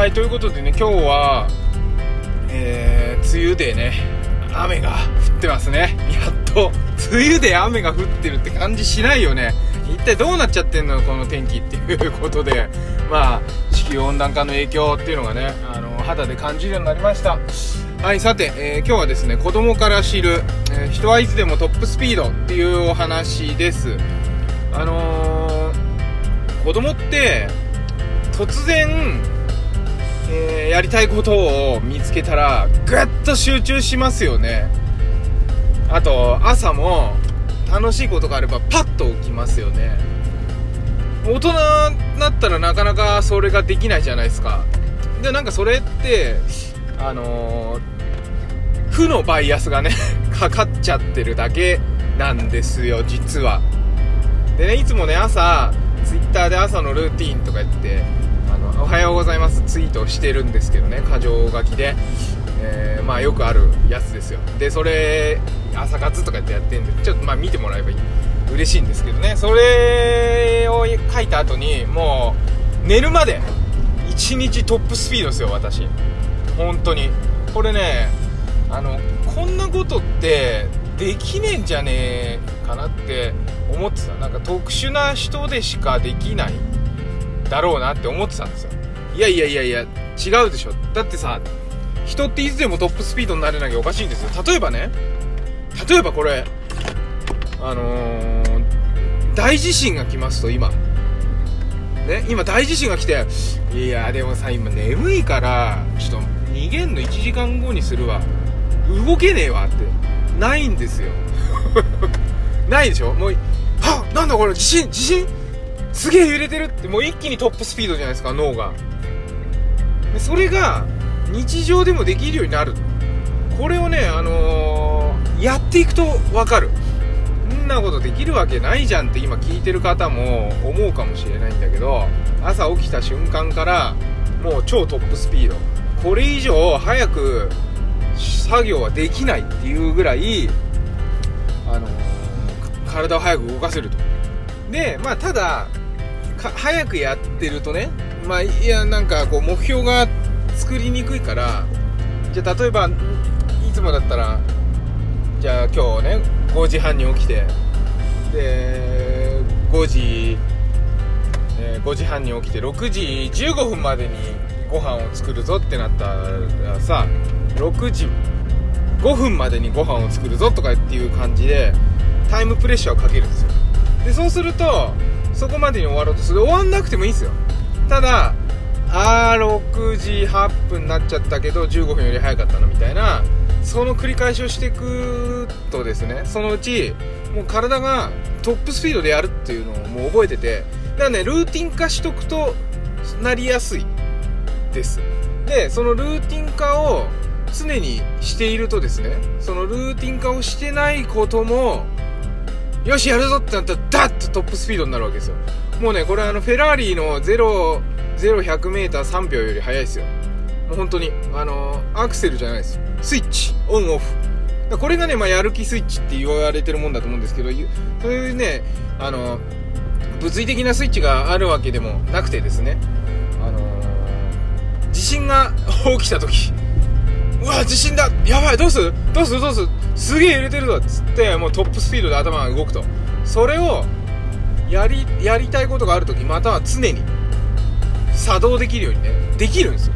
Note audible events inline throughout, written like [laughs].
はいということでね今日はえー、梅雨でね雨が降ってますね。やっと梅雨で雨が降ってるって感じしないよね。一体どうなっちゃってんのこの天気っていうことで。まあ地球温暖化の影響っていうのがねあの肌で感じるようになりました。はいさて、えー、今日はですね子供から知る、えー、人はいつでもトップスピードっていうお話です。あのー、子供って突然えー、やりたいことを見つけたらぐっと集中しますよね。あと朝も楽しいことがあればパッと起きますよね。大人になったらなかなかそれができないじゃないですか。でなんかそれってあのー、負のバイアスがね [laughs] かかっちゃってるだけなんですよ実は。でねいつもね朝 twitter で朝のルーティンとか言っておはようございます。ツイートしてるんですけどね。箇条書きで、えー、まあよくあるやつですよ。でそれ朝活とかってやってんで。ちょっとまあ見てもらえばいい。嬉しいんですけどね。それを書いた後にもう寝るまで1日トップスピードですよ私。本当に。これねあのこんなことってできねえんじゃねえかなって思ってた。なんか特殊な人でしかできない。だろうなって思ってたんですよ。いやいやいやいや違うでしょ。だってさ人っていつでもトップスピードになれなきゃおかしいんですよ。例えばね例えばこれあのー、大地震が来ますと今。ね今大地震が来ていやでもさ今眠いからちょっと逃げんの1時間後にするわ。動けねえわって。ないんですよ。[laughs] ないでしょ？もうはっなんだこれ地震地震？すげえ揺れてるってもう一気にトップスピードじゃないですか脳が。でそれが日常でもできるようになる。これをねあのー、やっていくと分かる。んなことできるわけないじゃんって今聞いてる方も思うかもしれないんだけど朝起きた瞬間からもう超トップスピード。これ以上早く作業はできないっていうぐらい、あのー、体を早く動かせると。でまあただ早くやってるとねまあいやなんかこう目標が作りにくいからじゃ例えばいつもだったらじゃあ今日ね5時半に起きてで5時、えー、5時半に起きて6時15分までにご飯を作るぞってなったらさ6時5分までにご飯を作るぞとかっていう感じでタイムプレッシャーをかけるんですよ。でそうするとそこまでに終わろうとする。終わんなくてもいいんですよ。ただあー6時8分になっちゃったけど15分より早かったのみたいなその繰り返しをしていくとですねそのうちもう体がトップスピードでやるっていうのをもう覚えててだからねルーティン化しとくとなりやすい。です。でそのルーティン化を常にしているとですねそのルーティン化をしてないこともよしやるぞってなったらダッとトップスピードになるわけですよ。もうねこれあのフェラーリの0 0100m3 秒より速いですよ。もう本当に。あのアクセルじゃないです。スイッチ。オンオフ。これがね、まあ、やる気スイッチって言われてるもんだと思うんですけどそういうねあの物理的なスイッチがあるわけでもなくてですね。あのー、地震が起きた時。うわ地震だ！やばい！どうする？どうする？どうする？すげえ揺れてるぞっつってもうトップスピードで頭が動くと。それをやりやりたいことがある時または常に作動できるようにねできるんですよ。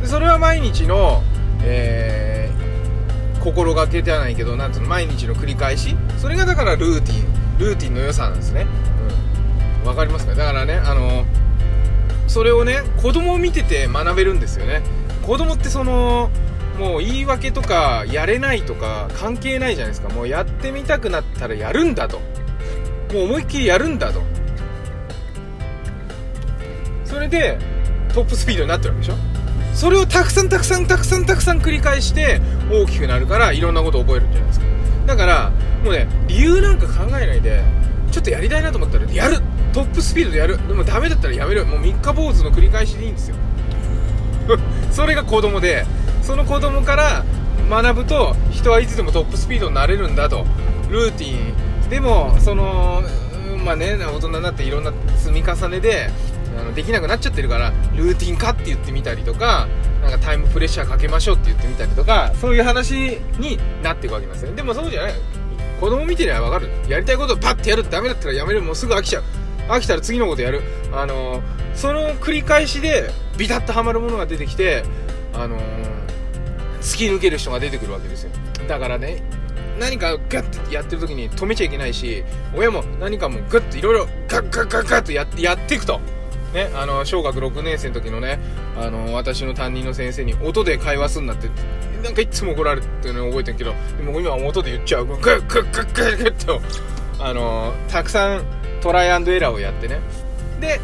でそれは毎日の、えー、心がけじゃないけどなんつうの毎日の繰り返し。それがだからルーティン。ルーティンの良さなんですね。うん。分かりますか？だからねあのそれをね子供を見てて学べるんですよね。子供ってそのもう言い訳とかやれないとか関係ないじゃないですか。もうやってみたくなったらやるんだと。もう思いっきりやるんだと。それでトップスピードになってるわけでしょ。それをたくさんたくさんたくさんたくさん繰り返して大きくなるからいろんなことを覚えるんじゃないですか。だからもうね理由なんか考えないでちょっとやりたいなと思ったらやる。トップスピードでやる。でもダメだったらやめる。もう三日坊主の繰り返しでいいんですよ。[laughs] それが子供でその子供から学ぶと人はいつでもトップスピードになれるんだと。ルーティン。でもそのまあね大人になっていろんな積み重ねであのできなくなっちゃってるからルーティン化って言ってみたりとかなんかタイムプレッシャーかけましょうって言ってみたりとかそういう話になっていくわけですよでもそうじゃない。子供見てりゃ分かる。やりたいことをパッてやるってダメだったらやめる。もうすぐ飽きちゃう。飽きたら次のことやる。あのー、その繰り返しでビタッとはまるものが出てきてあのー、突き抜ける人が出てくるわけですよ。だからね何かガッてやってる時に止めちゃいけないし親も何かもグッといろいろガッガッガッガッとやってやっていくと。ね、あの小学6年生の時のねあの私の担任の先生に音で会話すんなってなんかいつも怒られてるの覚えてるけどでも今は音で言っちゃう。グッグッグッグッグッとあのたくさんトライアンドエラーをやってねで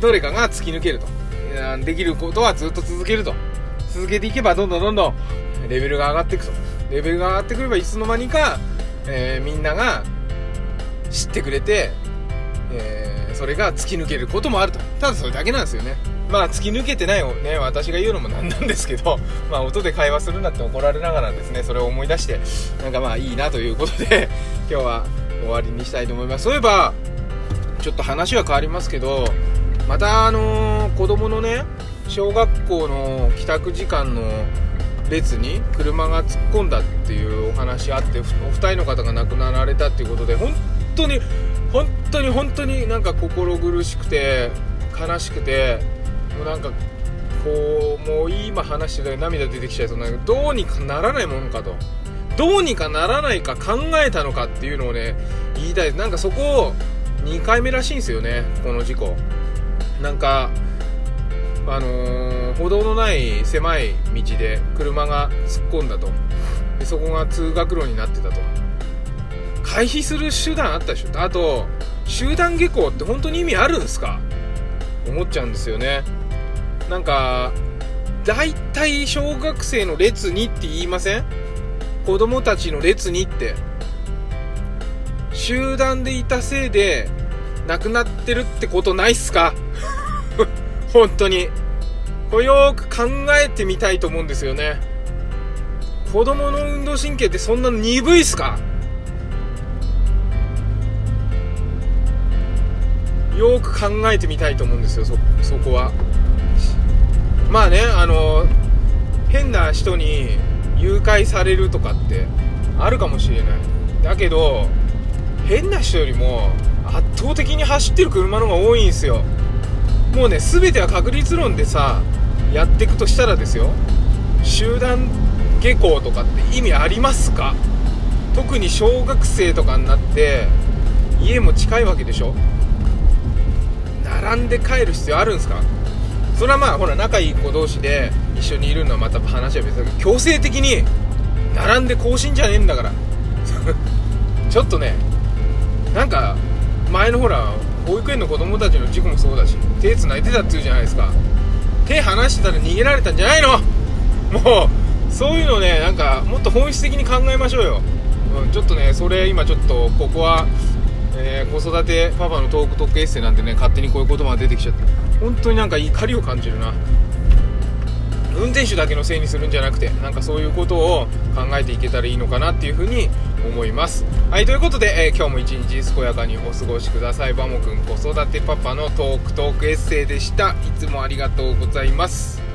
どれかが突き抜けるとできることはずっと続けると続けていけばどんどんどんどんレベルが上がっていくとレベルが上がってくればいつの間にか、えー、みんなが知ってくれて、えー、それが突き抜けることもあると。ただそれだけなんですよね。まあ突き抜けてないをね私が言うのもなんなんですけど [laughs] まあ音で会話するなって怒られながらですねそれを思い出してなんかまあいいなということで [laughs] 今日は終わりにしたいと思います。そういえばちょっと話は変わりますけどまたあのー、子供のね小学校の帰宅時間の列に車が突っ込んだっていうお話あってお二人の方が亡くなられたっていうことで本当に本当に本当になんか心苦しくて悲しくてもうなんかこうもう今話してた涙出てきちゃいそうなんだけどどうにかならないものかと。どうにかならないか考えたのかっていうのをね言いたいなんかそこを2回目らしいんですよねこの事故。なんかあのー、歩道のない狭い道で車が突っ込んだと。でそこが通学路になってたと。回避する手段あったでしょ。あと集団下校って本当に意味あるんですか？思っちゃうんですよね。なんか大体小学生の列にって言いません？子供たちの列にって。集団でいたせいで亡くなってるってことないっすか？本当に。これよく考えてみたいと思うんですよね。子供の運動神経ってそんな鈍いっすか？よく考えてみたいと思うんですよそそこは。まあねあの変な人に誘拐されるとかってあるかもしれない。だけど変な人よりも圧倒的に走ってる車の方が多いんですよ。もうね全ては確率論でさやっていくとしたらですよ。集団下校とかって意味ありますか？特に小学生とかになって家も近いわけでしょ？並んで帰る必要あるんですか？それはまあほら仲いい子同士で一緒にいるのはまた話は別だけど強制的に並んで更新じゃねえんだから。[laughs] ちょっとねなんか前のほら保育園の子供たちの事故もそうだし手つないでたっていうじゃないですか。手離してたら逃げられたんじゃないの？[laughs] もうそういうのねなんかもっと本質的に考えましょうよ、うん、ちょっとねそれ今ちょっとここは、えー、子育てパパのトークトークエッセイなんてね勝手にこういう言葉が出てきちゃって。本当になんか怒りを感じるな。運転手だけのせいにするんじゃなくてなんかそういうことを考えていけたらいいのかなっていうふうに思います。はいということで、えー、今日も一日健やかにお過ごしください。バモくん子育てパパのトークトークエッセイでした。いつもありがとうございます。